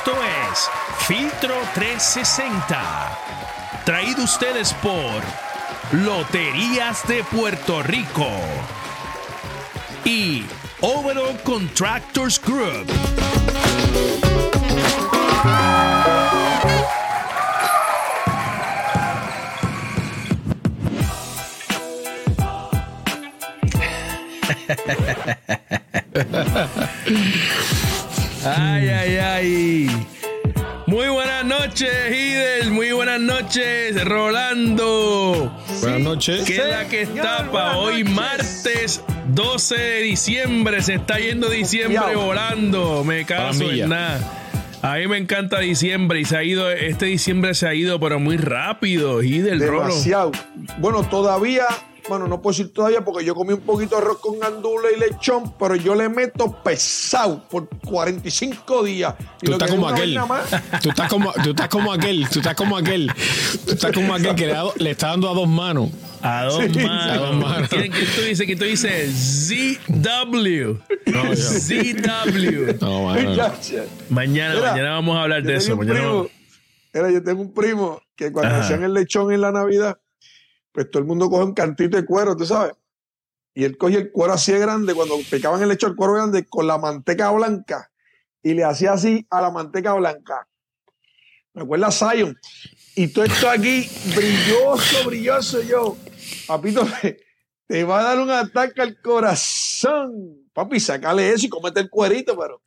Esto es Filtro 360. Traído ustedes por Loterías de Puerto Rico y Overall Contractors Group. Ay, ay, ay. Muy buenas noches, Hidel. Muy buenas noches, Rolando. Buenas noches. ¿Qué es la que está para hoy, martes 12 de diciembre? Se está yendo diciembre volando. Me caso en nada. A mí me encanta diciembre y se ha ido, este diciembre se ha ido, pero muy rápido, Hidel, Demasiado. Bueno, todavía bueno, no puedo decir todavía porque yo comí un poquito de arroz con gandula y lechón, pero yo le meto pesado por 45 días. tú estás como aquel. Tú estás como, tú estás como aquel. Tú estás como aquel. Tú estás como aquel que le, está dando a dos manos. A dos manos. A dos manos. ¿Quién, tú dices? ¿Quién tú dices? ZW. No, ZW. No, Mañana, mañana vamos a hablar de eso. Mañana Era, yo tengo un primo que cuando hacían el lechón en la Navidad pues todo el mundo coge un cantito de cuero, tú sabes. Y él cogía el cuero así de grande, cuando picaban el hecho el cuero grande, con la manteca blanca, y le hacía así a la manteca blanca. Me acuerda Zion. Y todo esto aquí, brilloso, brilloso, yo. Papito, te va a dar un ataque al corazón. Papi, sacale eso y comete el cuerito, pero.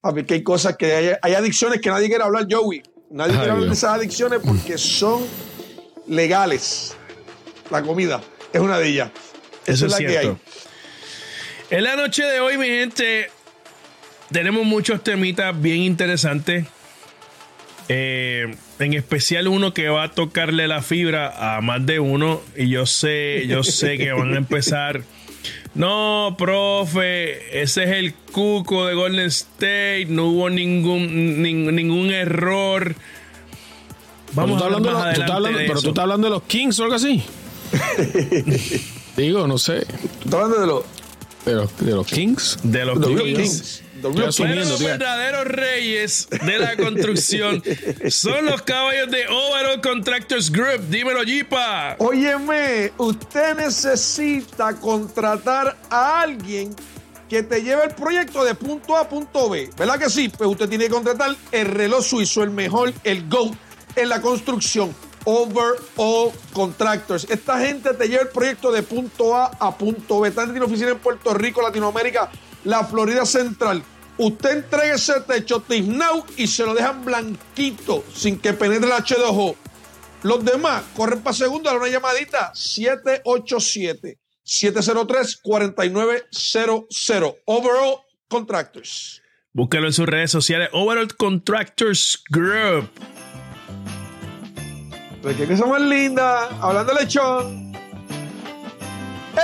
Papi, que hay cosas que hay, hay adicciones que nadie quiere hablar, Joey. Nadie quiere hablar de esas adicciones porque son legales la comida es una de ellas. Eso, es, la que hay. En la noche de hoy, mi gente, tenemos muchos temitas bien interesantes. Eh, en especial uno que va a tocarle la fibra a más de uno. Y yo sé, yo sé que van a empezar. No, profe, ese es el cuco de Golden State. No hubo ningún, ningún error. Vamos a hablar más adelante. pero tú estás hablando de los Kings o algo así. Digo, no sé. ¿Estás hablando de los, de los, Kings? De los, Kings. Los verdaderos reyes de la construcción son los caballos de Overall Contractors Group. Dímelo, Jipa. Óyeme, usted necesita contratar a alguien que te lleve el proyecto de punto A a punto B. ¿Verdad que sí? Pues usted tiene que contratar el reloj suizo, el mejor, el GOAT en la construcción. Overall Contractors. Esta gente te lleva el proyecto de punto A a punto B. Gente tiene oficina en Puerto Rico, Latinoamérica, la Florida Central. Usted entrega ese techo Now y se lo dejan blanquito sin que penetre el H2O. Los demás corren para segundo, a una llamadita 787 703 4900. Overall Contractors. Búsquelo en sus redes sociales. Overall Contractors Group. Pues qué cosa más linda, hablando de lechón.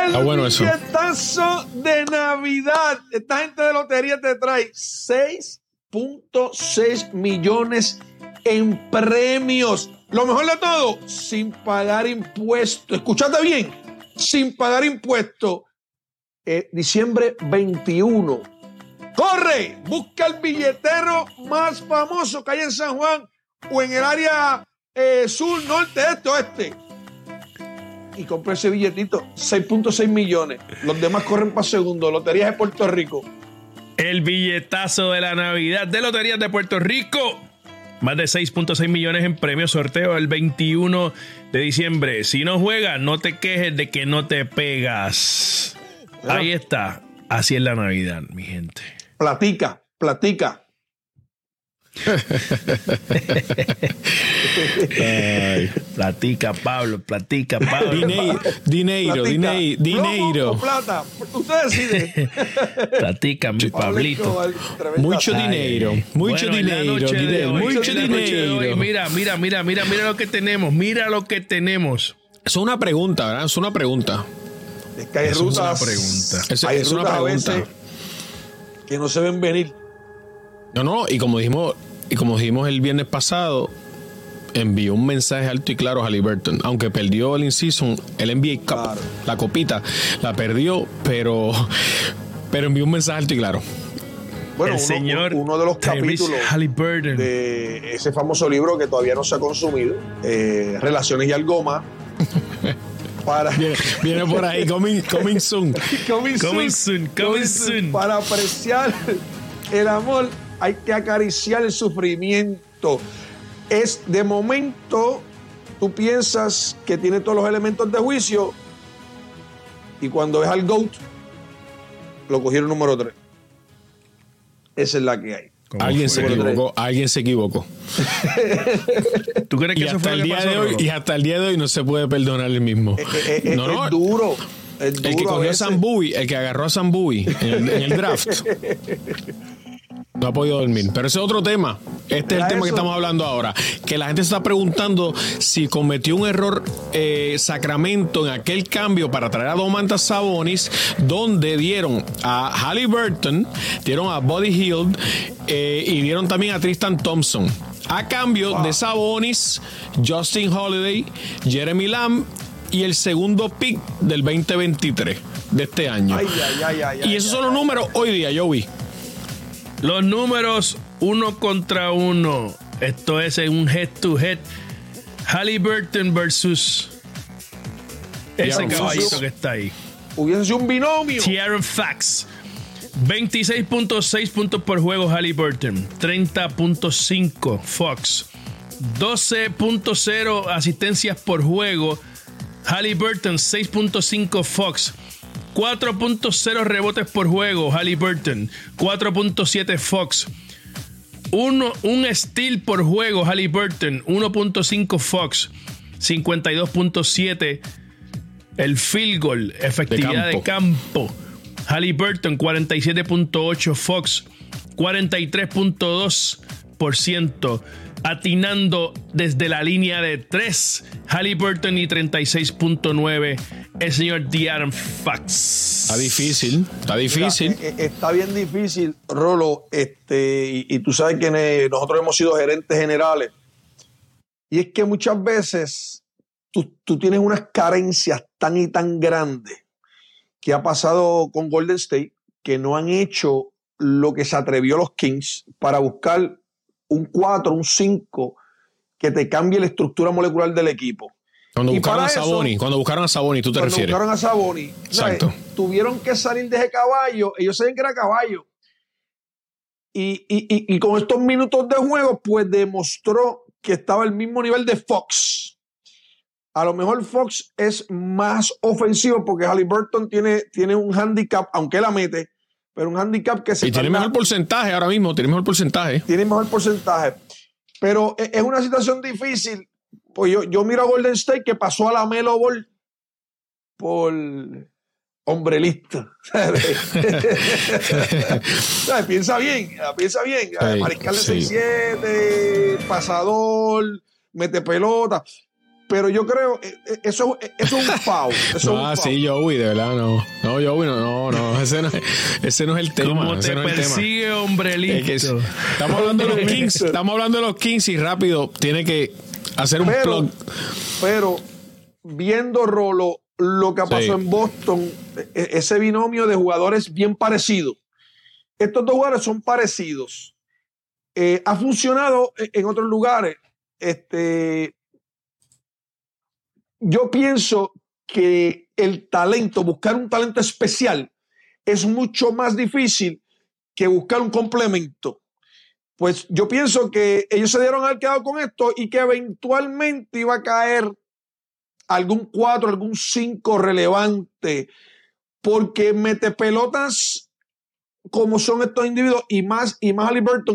El ah, bueno de Navidad. Esta gente de lotería te trae 6.6 millones en premios. Lo mejor de todo, sin pagar impuestos. Escuchate bien, sin pagar impuestos. Eh, diciembre 21. Corre, busca el billetero más famoso que hay en San Juan o en el área eh, sur, norte, este, oeste. Y compré ese billetito, 6.6 millones. Los demás corren para segundo. Loterías de Puerto Rico. El billetazo de la Navidad de Loterías de Puerto Rico. Más de 6.6 millones en premio sorteo el 21 de diciembre. Si no juegas, no te quejes de que no te pegas. Ahí está. Así es la Navidad, mi gente. Platica, platica. Platica, Pablo, platica, Pablo. dinero, dinero, dinero. plata, usted decide. platica, mi Pablito. Mucho dinero, mucho dinero, mucho dinero. Mira, mira, mira, mira, mira lo que tenemos, mira lo que tenemos. Es una pregunta, ¿verdad? Es una pregunta. Es que hay es una pregunta. Es, es una pregunta. que no se ven venir. No, no, y como dijimos, y como dijimos el viernes pasado, envió un mensaje alto y claro a Halliburton. Aunque perdió el in-season, el NBA Cup, la copita, la perdió, pero, pero envió un mensaje alto y claro. bueno, el uno, señor uno de los capítulos Halliburton. de ese famoso libro que todavía no se ha consumido, eh, Relaciones y algo más. Para, Viene, viene por ahí, coming, coming soon. Coming Coming soon, soon, coming soon. Para apreciar el amor hay que acariciar el sufrimiento. Es de momento, tú piensas que tiene todos los elementos de juicio y cuando ves al GOAT, lo cogieron número 3. Esa es la que hay. ¿Cómo Alguien se equivocó, alguien se equivocó. ¿Tú crees que Y eso hasta fue el día pasó, de hoy, y hasta el día de hoy no se puede perdonar el mismo. Eh, eh, eh, no, no, es duro. Es duro el que cogió a veces. Sam Bowie, el que agarró a Sam Bowie en el, en el draft. No ha podido dormir. Pero ese es otro tema. Este es el tema que estamos hablando ahora. Que la gente se está preguntando si cometió un error eh, Sacramento en aquel cambio para traer a Domantas Sabonis, donde dieron a Halliburton, dieron a Buddy Hield eh, y dieron también a Tristan Thompson. A cambio de Sabonis, Justin Holiday, Jeremy Lamb y el segundo pick del 2023 de este año. Ay, ay, ay, ay, y esos son los números hoy día, Joey. Los números uno contra uno. Esto es en un head to head. Halliburton versus ese caballito que está ahí. Hubiese sido un binomio. Tierra Fax. 26.6 puntos por juego Halliburton. 30.5 Fox. 12.0 asistencias por juego Halliburton. 6.5 Fox. 4.0 rebotes por juego Halliburton. 4.7 Fox. Uno, un steal por juego Halliburton. 1.5 Fox. 52.7 el field goal, efectividad de De campo. Halliburton 47.8, Fox 43.2%, atinando desde la línea de 3. Halliburton y 36.9, el señor Fox. Está difícil, está difícil. Mira, eh, eh, está bien difícil, Rolo, este, y, y tú sabes que nosotros hemos sido gerentes generales. Y es que muchas veces tú, tú tienes unas carencias tan y tan grandes que ha pasado con Golden State que no han hecho lo que se atrevió los Kings para buscar un 4, un 5 que te cambie la estructura molecular del equipo. Cuando y buscaron a eso- Saboni, cuando buscaron a Saboni, tú te Cuando refieres. buscaron a Saboni, ¿sabes? Exacto. tuvieron que salir de ese caballo. Ellos saben que era caballo. Y, y- y- y con estos minutos de juego, pues demostró que estaba al mismo nivel de Fox. A lo mejor Fox es más ofensivo porque Halliburton tiene, tiene un handicap, aunque la mete, pero un handicap que se Y tiene tarda- mejor porcentaje ahora mismo, tiene mejor porcentaje. tiene mejor porcentaje. Pero e- es una situación difícil. Pues yo, yo miro a Golden State que pasó a la Melo Ball por hombre listo. ¿Sabes? piensa bien, piensa bien. Sí, Mariscal de sí. 6-7, pasador, mete pelota. Pero yo creo, eh, eh, eso, eh, eso es un foul. Eso es un Ah, sí, Joey, de verdad, no. No, Joey, no, no, no. Ese no, es- ese no es el tema. Como ese te no es el tema. persigue, hombre Es que estamos hablando de los Kings, estamos hablando de los Kings y rápido tiene que hacer un Pero, plug. pero viendo Rolo, lo que pasó Sí. en Boston, e- ese binomio de jugadores bien parecidos. Estos dos jugadores son parecidos. Eh, ha funcionado e- en otros lugares. Este, yo pienso que el talento, buscar un talento especial, es mucho más difícil que buscar un complemento. Pues yo pienso que ellos se dieron al quedado con esto y que eventualmente iba a caer algún 4, algún 5 relevante, porque mete pelotas como son estos individuos y más, y más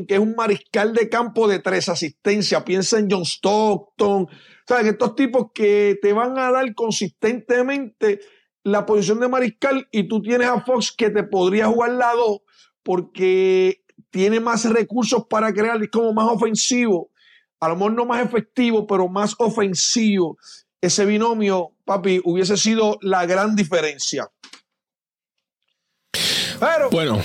que es un mariscal de campo de tres asistencias. Piensa en John Stockton, ¿sabes? Estos tipos que te van a dar consistentemente la posición de mariscal y tú tienes a Fox que te podría jugar la 2 porque tiene más recursos para crear, es como más ofensivo, a lo mejor no más efectivo, pero más ofensivo. Ese binomio, papi, hubiese sido la gran diferencia. Bueno,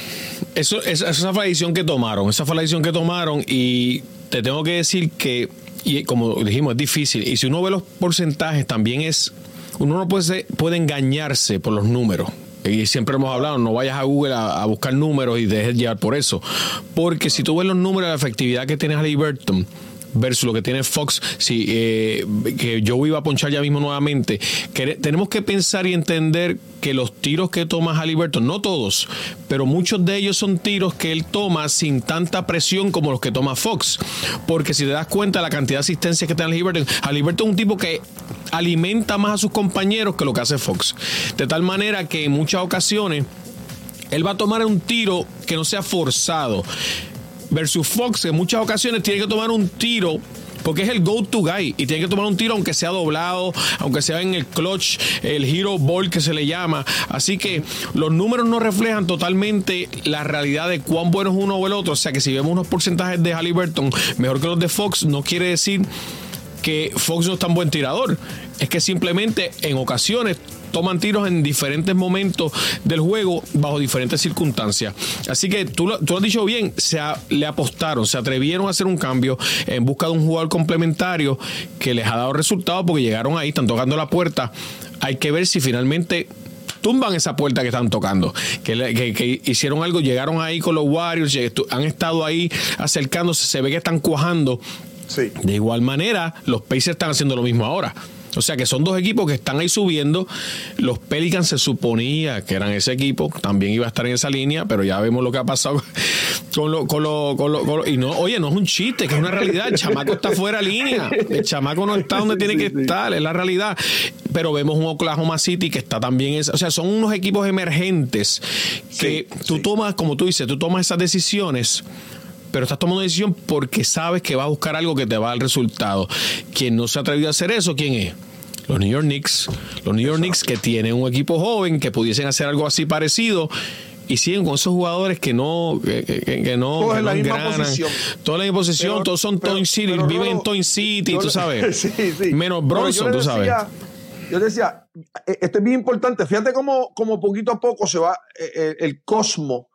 eso, esa, fue la decisión que tomaron. Esa fue la decisión que tomaron y te tengo que decir que, y como dijimos, es difícil. Y si uno ve los porcentajes, también es, uno no puede, puede engañarse por los números. Y siempre hemos hablado, no vayas a Google a, buscar números y dejes llevar por eso. Porque si tú ves los números de la efectividad que tiene Halliburton, versus lo que tiene Fox, si eh, que yo iba a ponchar ya mismo nuevamente, que tenemos que pensar y entender que los tiros que toma Halliburton, no todos, pero muchos de ellos son tiros que él toma sin tanta presión como los que toma Fox. Porque si te das cuenta la cantidad de asistencias que tiene Halliburton, Halliburton es un tipo que alimenta más a sus compañeros que lo que hace Fox. De tal manera que en muchas ocasiones él va a tomar un tiro que no sea forzado versus Fox, en muchas ocasiones tiene que tomar un tiro porque es el go-to guy y tiene que tomar un tiro aunque sea doblado, aunque sea en el clutch, el hero ball que se le llama. Así que los números no reflejan totalmente la realidad de cuán bueno es uno o el otro. O sea que si vemos unos porcentajes de Halliburton mejor que los de Fox, no quiere decir que Fox no es tan buen tirador. Es que simplemente en ocasiones toman tiros en diferentes momentos del juego bajo diferentes circunstancias. Así que tú, lo, has dicho bien, se le apostaron, se atrevieron a hacer un cambio en busca de un jugador complementario que les ha dado resultados porque llegaron ahí, están tocando la puerta. Hay que ver si finalmente tumban esa puerta que están tocando. Que, hicieron algo, llegaron ahí con los Warriors, han estado ahí acercándose, se ve que están cuajando. De igual manera, los Pacers están haciendo lo mismo ahora. O sea que son dos equipos que están ahí subiendo. Los Pelicans se suponía que eran ese equipo, también iba a estar en esa línea, pero ya vemos lo que ha pasado con lo, con lo, con lo, y no, oye, no es un chiste, que es una realidad. El chamaco está fuera de línea. El chamaco no está donde tiene que estar, es la realidad. Pero vemos un Oklahoma City que está también, o sea, son unos equipos emergentes que tú tomas, como tú dices, tú tomas esas decisiones pero estás tomando una decisión porque sabes que va a buscar algo que te va a dar resultado. Quien no se ha atrevido a hacer eso, ¿quién es? Los New York Knicks. Los New York Knicks que tienen un equipo joven que pudiesen hacer algo así parecido y siguen con esos jugadores que no que, no todos en la misma posición todos en la misma posición todos son Toy City viven en Toy City tú sabes sí, sí. menos Bronson tú sabes yo decía eh, esto es bien importante fíjate cómo, cómo poquito a poco se va eh, eh, el cosmo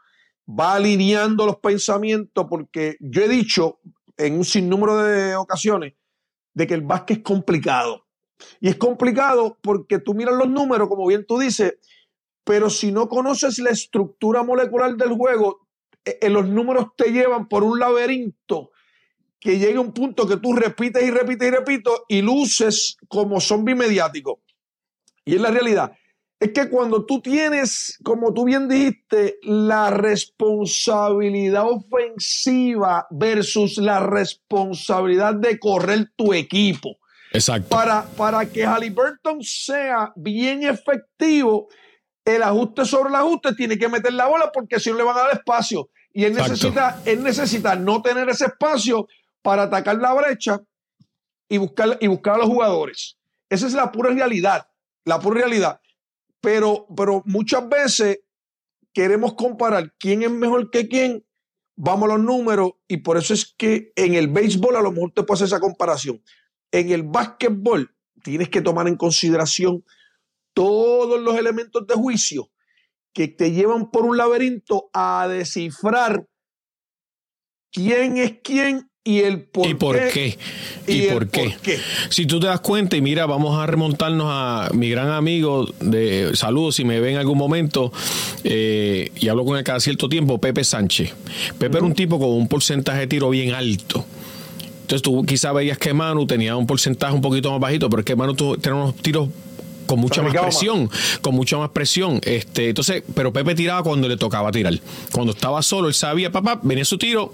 va alineando los pensamientos porque yo he dicho en un sinnúmero de ocasiones de que el básquet es complicado. Y es complicado porque tú miras los números, como bien tú dices, pero si no conoces la estructura molecular del juego, en eh, los números te llevan por un laberinto que llega un punto que tú repites y repites y repites y luces como zombie mediático. Y es la realidad es que cuando tú tienes, como tú bien dijiste, la responsabilidad ofensiva versus la responsabilidad de correr tu equipo. Exacto. Para, para que Halliburton sea bien efectivo, el ajuste sobre el ajuste tiene que meter la bola porque si no le van a dar espacio. Y él necesita, él necesita no tener ese espacio para atacar la brecha y buscar, y buscar a los jugadores. Esa es la pura realidad. La pura realidad. Pero, pero muchas veces queremos comparar quién es mejor que quién, vamos a los números y por eso es que en el béisbol a lo mejor te puedes hacer esa comparación. En el básquetbol tienes que tomar en consideración todos los elementos de juicio que te llevan por un laberinto a descifrar quién es quién y el por ¿Y por qué. ¿Y, por, qué? Si tú te das cuenta, y mira, vamos a remontarnos a mi gran amigo de saludos, si me ve en algún momento, eh, y hablo con él cada cierto tiempo, Pepe Sánchez. Pepe era un tipo con un porcentaje de tiro bien alto. Entonces tú quizás veías que Manu tenía un porcentaje un poquito más bajito, pero es que Manu tenía unos tiros con mucha más presión, con mucha más presión. Este, entonces, pero Pepe tiraba cuando le tocaba tirar. Cuando estaba solo, él sabía, papá, venía su tiro,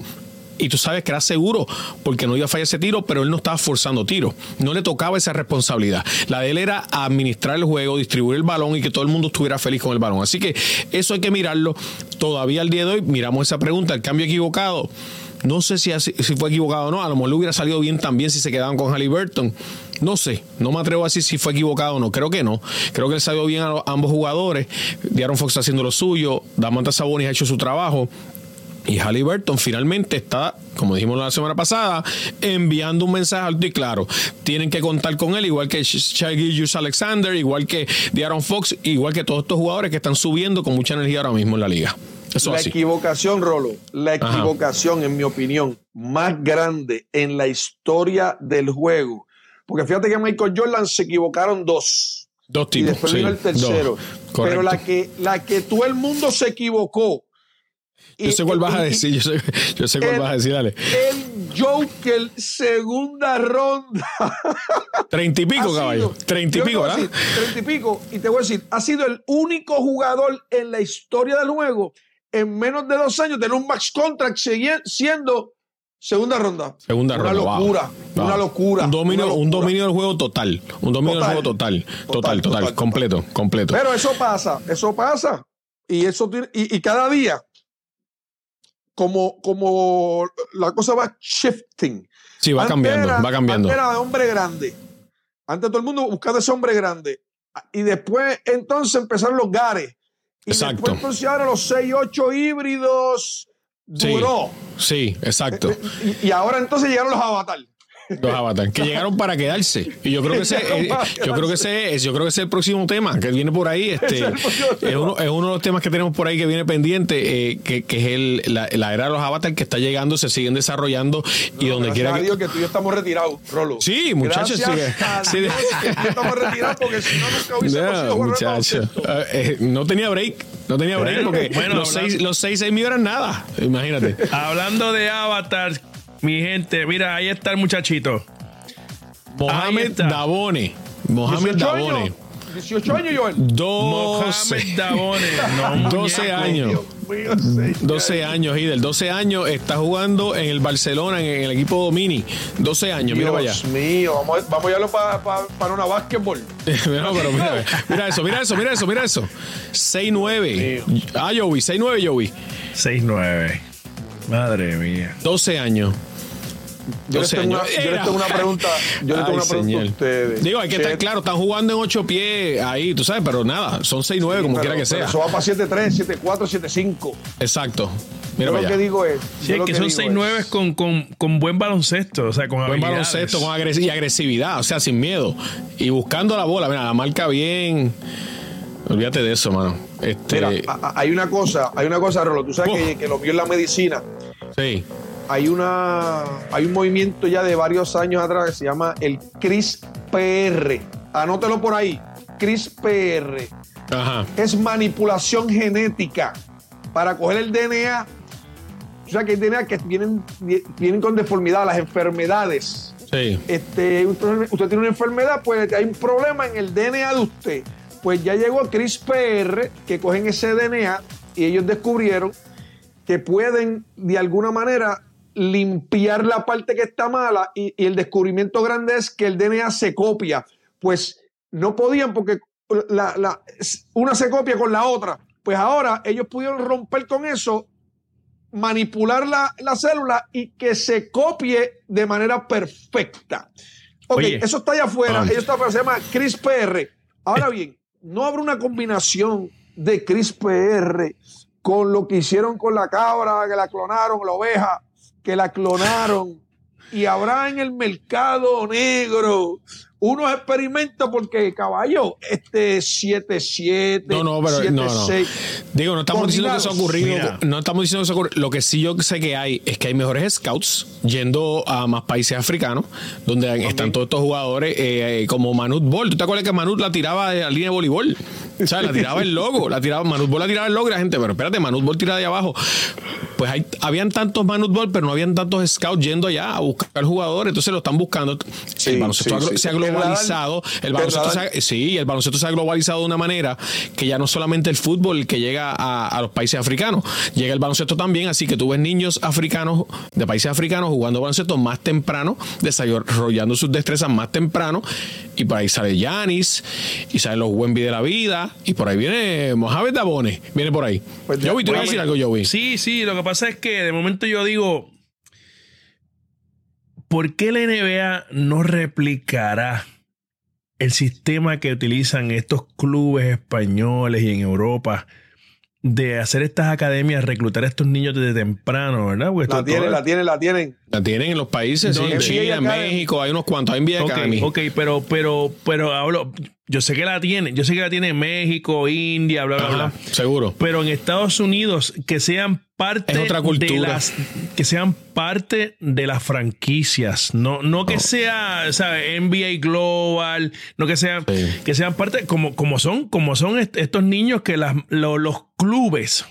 y tú sabes que era seguro porque no iba a fallar ese tiro, pero él no estaba forzando tiro. No le tocaba esa responsabilidad. La de él era administrar el juego, distribuir el balón y que todo el mundo estuviera feliz con el balón. Así que eso hay que mirarlo. Todavía al día de hoy miramos esa pregunta, el cambio equivocado. No sé si, si fue equivocado o no. A lo mejor le hubiera salido bien también si se quedaban con Halliburton. No sé, no me atrevo a decir si fue equivocado o no. Creo que no. Creo que él salió bien a, ambos jugadores. Diaron Fox haciendo lo suyo. Damanta Sabonis ha hecho su trabajo. Y Halliburton finalmente está, como dijimos la semana pasada, enviando un mensaje alto y claro. Tienen que contar con él, igual que Shaggy Alexander, igual que De'Aaron Fox, igual que todos estos jugadores que están subiendo con mucha energía ahora mismo en la liga. la equivocación, Rolo, la equivocación, en mi opinión, más grande en la historia del juego. Porque fíjate que Michael Jordan se equivocaron dos. Dos y tipos. después sí, vino el tercero. Pero la que, la que todo el mundo se equivocó. Yo sé cuál vas a decir, yo sé, yo sé cuál el- vas a decir, dale. El Joker, segunda ronda. Treinta y pico, caballo. Treinta y pico, ¿verdad? Treinta y pico. Y te voy a decir, ha sido el único jugador en la historia del juego en menos de dos años tener un max contract siendo segunda ronda. Segunda una ronda. wow. Locura, Wow. Una locura. Un dominio, una un locura. dominio del juego total. Un dominio Total. del juego total. Total, total, Total, total, completo, completo. Pero eso pasa, eso pasa. Y eso tiene- y, y cada día, como, como la cosa va shifting. sí, va Antes cambiando, era- va cambiando. Antes era de hombre grande. Antes todo el mundo buscando ese hombre grande. Y después entonces empezaron los gares. Y Exacto. después entonces ahora los 6-8 híbridos Sí. duró. Sí, exacto. Y, y ahora entonces llegaron los avatar. Los Avatar, que llegaron para quedarse. Y yo creo que ese, eh, yo creo que ese es, yo creo que ese es el próximo tema que viene por ahí. Este, es uno, es uno de los temas que tenemos por ahí que viene pendiente, eh, que, que es el, la, la era de los Avatar que está llegando, se siguen desarrollando y donde Gracias quiera a que. Dios que tú y yo estamos retirados, Rolo. Sí, muchachos, sí, sí. Dios que tú y yo estamos retirados porque si no, nunca No, baloncesto. Eh, no tenía break. No tenía break porque bueno, los, hablando- seis, los seis, seis míos eran nada. Imagínate. Hablando de Avatar, mi gente, mira, ahí está el muchachito. Mohamed está. Dabone. Mohamed 18 Dabone. años. 18 años, Joel. 12, Mohamed Dabone. No, 12 muñeco. años. Dios mío, señor. 12 años, Hidel. 12 años está jugando en el Barcelona, en el equipo Mini. 12 años, mira para allá. Dios mío, vamos, a- vamos a llevarlo para para una básquetbol. No, pero mira, mira eso, mira eso, mira eso, mira eso. 6-9. Ah, Joey, 6-9, Joey. 6-9. Madre mía. 12 años. Yo les 12 tengo una, yo les tengo una pregunta, yo les tengo Ay, una pregunta señor. a ustedes. Digo, hay que estar claro, están jugando en 8 pies ahí, tú sabes, pero nada, son 6-9 como pero- quiera que sea. Eso va para 7-3, 7-4, 7-5. Exacto. Yo Mira lo para que digo es. Sí, yo es lo que son digo 6-9 es- con, con, con buen baloncesto, o sea, con Buen baloncesto con agres- y agresividad, o sea, sin miedo. Y buscando la bola, mira, la marca bien. Olvídate de eso, mano. Este, Mira, hay una cosa, hay una cosa, Rolo. Tú sabes Oh. que, que lo mío es la medicina. sí. Hay una, hay un movimiento ya de varios años atrás que se llama el CRISPR. Anótelo por ahí. CRISPR. Ajá. es manipulación genética para coger el DNA. O sea, que hay DNA que vienen, vienen con deformidad, las enfermedades. Sí. Este, usted, usted tiene una enfermedad, pues hay un problema en el DNA de usted. Pues ya llegó CRISPR, que cogen ese DNA y ellos descubrieron que pueden de alguna manera limpiar la parte que está mala y, y el descubrimiento grande es que el DNA se copia. Pues no podían porque la- la- una se copia con la otra. Pues ahora ellos pudieron romper con eso, manipular la, la célula y que se copie de manera perfecta. Ok, Oye. eso está allá afuera. Ellos está afuera, se llama CRISPR. Ahora bien, no habrá una combinación de CRISPR con lo que hicieron con la cabra, que la clonaron, la oveja, que la clonaron. Y habrá en el mercado negro unos experimentos porque, caballo, este 7-7, No, no, pero no, no. 7-6. Digo, no estamos diciendo que eso ha ocurrido. Mira. No estamos diciendo que eso ha ocurrido. Lo que sí yo sé que hay es que hay mejores scouts yendo a más países africanos donde están todos estos jugadores eh, eh, como Manut Bol. ¿Tú te acuerdas que Manut la tiraba de la línea de voleibol? O sea, la tiraba el logo, la tiraba, Manut Bol la tiraba el logo y la gente, pero espérate, Manut Bol tira de abajo. Pues hay, habían tantos Manut Bol, pero no habían tantos scouts yendo allá a buscar jugadores, entonces lo están buscando. Sí, el baloncesto sí, ha- sí. se ha globalizado, el baloncesto se ha- Sí, el baloncesto se ha globalizado de una manera que ya no solamente el fútbol que llega a, a los países africanos, llega el baloncesto también, así que tú ves niños africanos de países africanos jugando baloncesto más temprano, desarrollando sus destrezas más temprano, y por ahí sale Yanis, y salen los Wemby de la vida, y por ahí viene Mohamed Dabone, viene por ahí. Pues ya- Joey, te voy a decir algo, Joey. Sí, sí, lo que pasa es que de momento yo digo, ¿por qué la NBA no replicará el sistema que utilizan estos clubes españoles y en Europa de hacer estas academias, reclutar a estos niños desde temprano, ¿verdad? Porque La tienen, todo- la tienen, la tienen. La tienen en los países, sí, en China, en. México, hay unos cuantos, hay NBA Ok, Academy. ok, pero, pero, pero hablo, yo sé que la tiene, yo sé que la tiene México, India, bla, bla, Ajá, bla. seguro. Pero en Estados Unidos, que sean parte otra cultura. de las que sean parte de las franquicias, no, no que sea, ¿sabes? NBA Global, no que sean, Sí. que sean parte, como, como son, como son est- estos niños que las, lo- los clubes.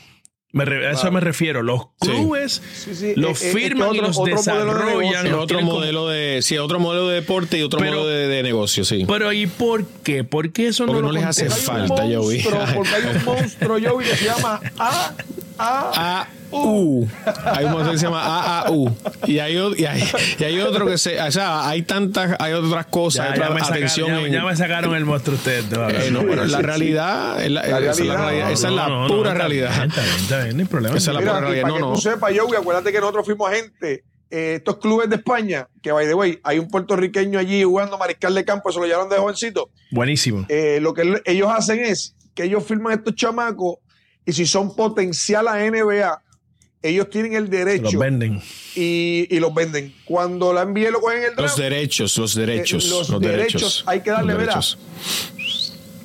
Me re- a eso me refiero. Los Sí. clubes Sí, sí, los es- es- es que firman y otro- los otro modelo de desarrollan. Es los otro modelo de, sí, otro modelo de deporte y otro Pero- modelo de, de negocio, sí. Pero ¿y por qué? ¿Por qué eso Porque no, no les hace falta, Joey. Porque hay un monstruo, Joey, que se llama A, A, A U. Hay un modelo que se llama A A U. Y hay, y hay, y hay otro que se, o sea, hay tantas, hay otras cosas, Ya, hay ya otra me sacaron, atención ya- en- ya me sacaron el monstruo ustedes. Eh, no, pero la realidad, esa es la pura realidad. Esa es la pura realidad. No, que no. tú sepas, Joey, acuérdate que nosotros fuimos gente. eh, estos clubes de España, que by the way, hay un puertorriqueño allí jugando mariscal de campo, se lo llevaron de jovencito. Buenísimo. Eh, lo que ellos hacen es que ellos firman a estos chamacos y si son potencial a NBA, ellos tienen el Los derecho venden. y, y los venden. Cuando la NBA lo cogen en el Los draft, derechos, los derechos. Eh, los, los derechos. derechos hay que darle, los verá. derechos.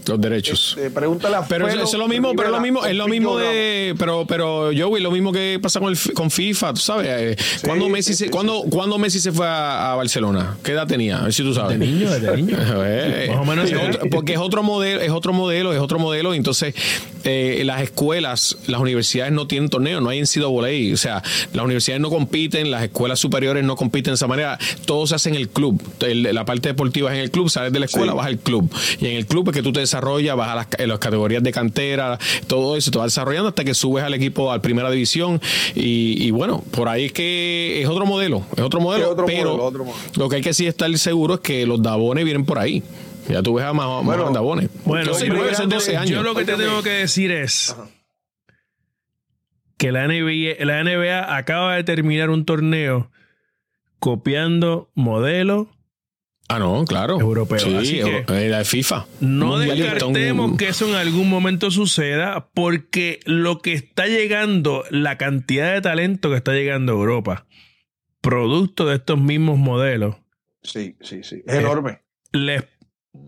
Los derechos. eh, pregúntale a Pero Felo es lo mismo, pero es lo mismo, es lo mismo de, pero, pero Joey, lo mismo que pasa con el con FIFA, tú sabes. eh, ¿Cuándo Messi, sí, se, sí, ¿cuándo, cuándo Messi se fue a, a Barcelona? ¿Qué edad tenía? A ver si tú sabes. De niño, desde niño. Eh, Más o menos porque es otro modelo, es otro modelo, es otro modelo. Entonces, eh, las escuelas, las universidades no tienen torneo, no hay NCAA. O sea, las universidades no compiten, las escuelas superiores no compiten de esa manera. Todo se hace en el club. El- la parte deportiva es en el club, sales de la escuela, vas al club. Y en el club es que tú te desarrollas, vas a las, en las categorías de cantera, todo eso, te vas desarrollando hasta que subes al equipo a primera división. Y, y bueno, por ahí es que es otro modelo, es otro modelo. Sí, otro pero modelo, otro modelo. lo que hay que sí estar seguro es que los Dabones vienen por ahí. Ya tú ves a más, Bueno, más Dabones. Bueno, Yo sé, yo, nueve, son 12 años. yo lo que te tengo que decir es que la NBA, la NBA acaba de terminar un torneo copiando modelos. Ah, no, claro. Europeo, Sí, así que- Euro- eh, la de FIFA. No Mundial, descartemos que eso en algún momento suceda porque lo que está llegando, la cantidad de talento que está llegando a Europa, producto de estos mismos modelos, Sí, sí, sí. Es enorme. les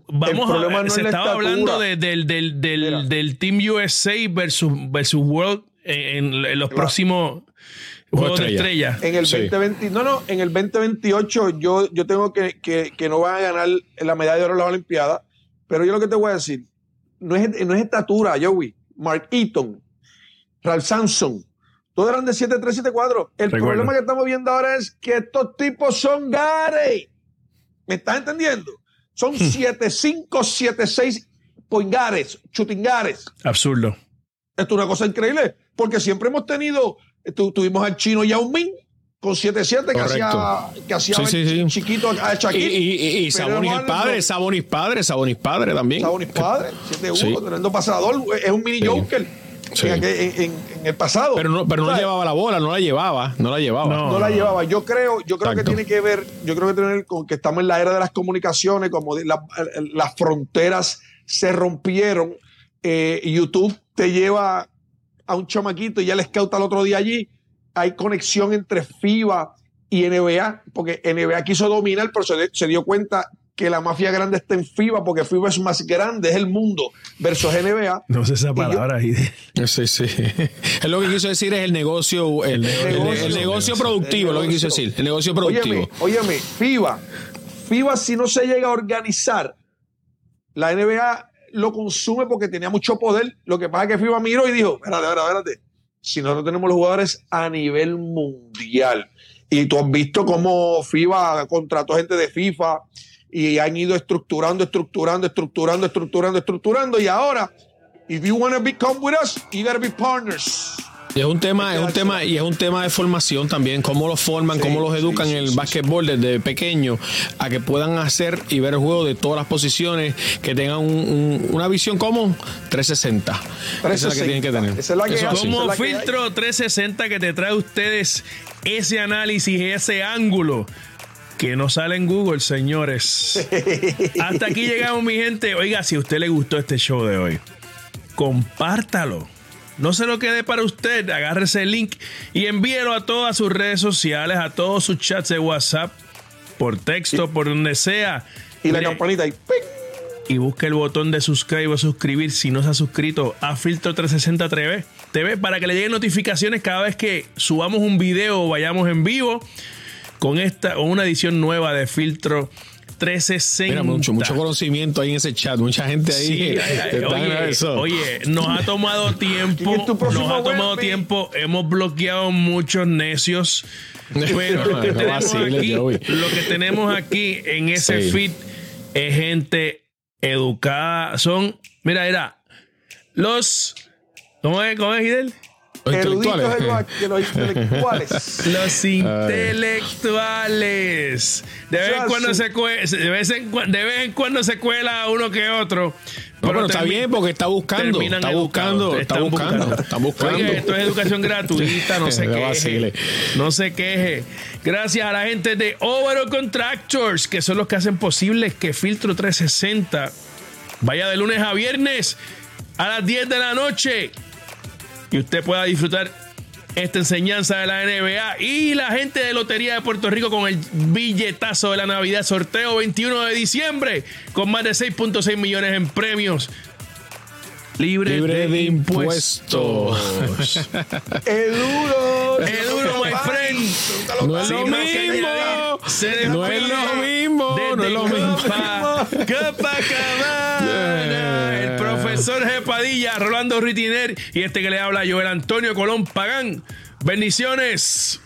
vamos El problema a no se estaba estatura. hablando de- del, del, del, del Team USA versus, versus World en, en los Claro. próximos Juegos de estrella. Estrella. En el Sí. 2020, no, no, en el 2028 yo, yo tengo que, que, que no van a ganar la medalla de oro en las Olimpiadas, pero yo lo que te voy a decir, no es, no es estatura, Joey. Mark Eaton, Ralph Sampson, todos eran de 7'3, 7'4. El Recuerdo. problema que estamos viendo ahora es que estos tipos son gares. ¿Me estás entendiendo? Son 7'5, 7'6 poingares, chutingares. Absurdo. Esto es una cosa increíble, porque siempre hemos tenido, tu- tuvimos al chino Yao Ming con 7-7 que hacía, que hacía Sí, sí, sí. chiquito a Shaquille. y, y, y Sabonis el padre, Sabonis padre, Sabonis padre también. Sabonis padre, 7-1, Sí. tremendo pasador, es un mini. Joker Sí. en, aquel- en- en- en el pasado. Pero no, pero no llevaba la bola, no la llevaba, no la llevaba. No. no la llevaba. Yo creo, yo creo que tiene que ver, yo creo que tiene que ver con que estamos en la era de las comunicaciones, como de la- las fronteras se rompieron. Eh, YouTube te lleva a un chamaquito y ya le scouta el otro día allí. Hay conexión entre FIBA y NBA, porque NBA quiso dominar, pero se, se dio cuenta que la mafia grande está en FIBA, porque FIBA es más grande, es el mundo, versus NBA. No sé esa palabra ahí. Sí, sí. Es lo que quiso decir es el negocio, el, el- el negocio. negocio, productivo, El lo que quiso negocio. decir, el negocio productivo. Óyeme, óyeme, FIBA. FIBA, si no se llega a organizar, la NBA lo consume porque tenía mucho poder. Lo que pasa es que FIBA miró y dijo: Espérate, espérate, espérate. Si nosotros tenemos los jugadores a nivel mundial, y tú has visto cómo FIBA contrató gente de FIFA y han ido estructurando, estructurando, estructurando, estructurando, estructurando, y ahora, if you want to become with us, you gotta be partners. Y es un tema, es un tema, y es un tema de formación también, cómo los forman, Sí, cómo los educan sí, en el sí, básquetbol desde pequeño, a que puedan hacer y ver el juego de todas las posiciones, que tengan un- un- una visión como 360. Esa es la que tienen que tener. Esa es la que Eso Como es que hay. filtro 360 que te trae a ustedes ese análisis, ese ángulo que no sale en Google, señores. Hasta aquí llegamos, mi gente. Oiga, si a usted le gustó este show de hoy, compártalo. No se lo quede para usted. Agárrese el link y envíelo a todas sus redes sociales, a todos sus chats de WhatsApp, por texto, por donde sea. Y la campanita ahí. ¡ping! y busque el botón de subscribe o suscribir si no se ha suscrito a Filtro 360 TV, TV para que le lleguen notificaciones cada vez que subamos un video o vayamos en vivo con esta o una edición nueva de Filtro 360. Mira, mucho, mucho conocimiento ahí en ese chat, mucha gente ahí. Sí, oye, oye, nos ha tomado tiempo, nos ha tomado tiempo, hemos bloqueado muchos necios, pero lo que, tenemos aquí, lo que tenemos aquí en ese feed es gente educada. Son, mira, mira, los. ¿Cómo es, cómo es Hidel? Los intelectuales. los intelectuales. Los intelectuales. De vez, en cuando se cuela, de, vez en, de vez en cuando se cuela uno que otro. No, pero, está bien porque está buscando. Está buscando, está buscando, está buscando. Oye, esto es educación gratuita, no se queje. No se queje. Gracias a la gente de Overall Contractors, que son los que hacen posible que Filtro 360 vaya de lunes a viernes a las 10 de la noche y usted pueda disfrutar esta enseñanza de la NBA y la gente de Lotería de Puerto Rico con el billetazo de la Navidad, sorteo 21 de diciembre, con más de 6.6 millones en premios. Libre, de, impuestos. el duro. El duro, my friend. No es lo mismo. No es lo mismo. No es lo mismo. El profesor Jepadilla, Rolando Ritiner y este que le habla Joel Antonio Colón Pagán. Bendiciones.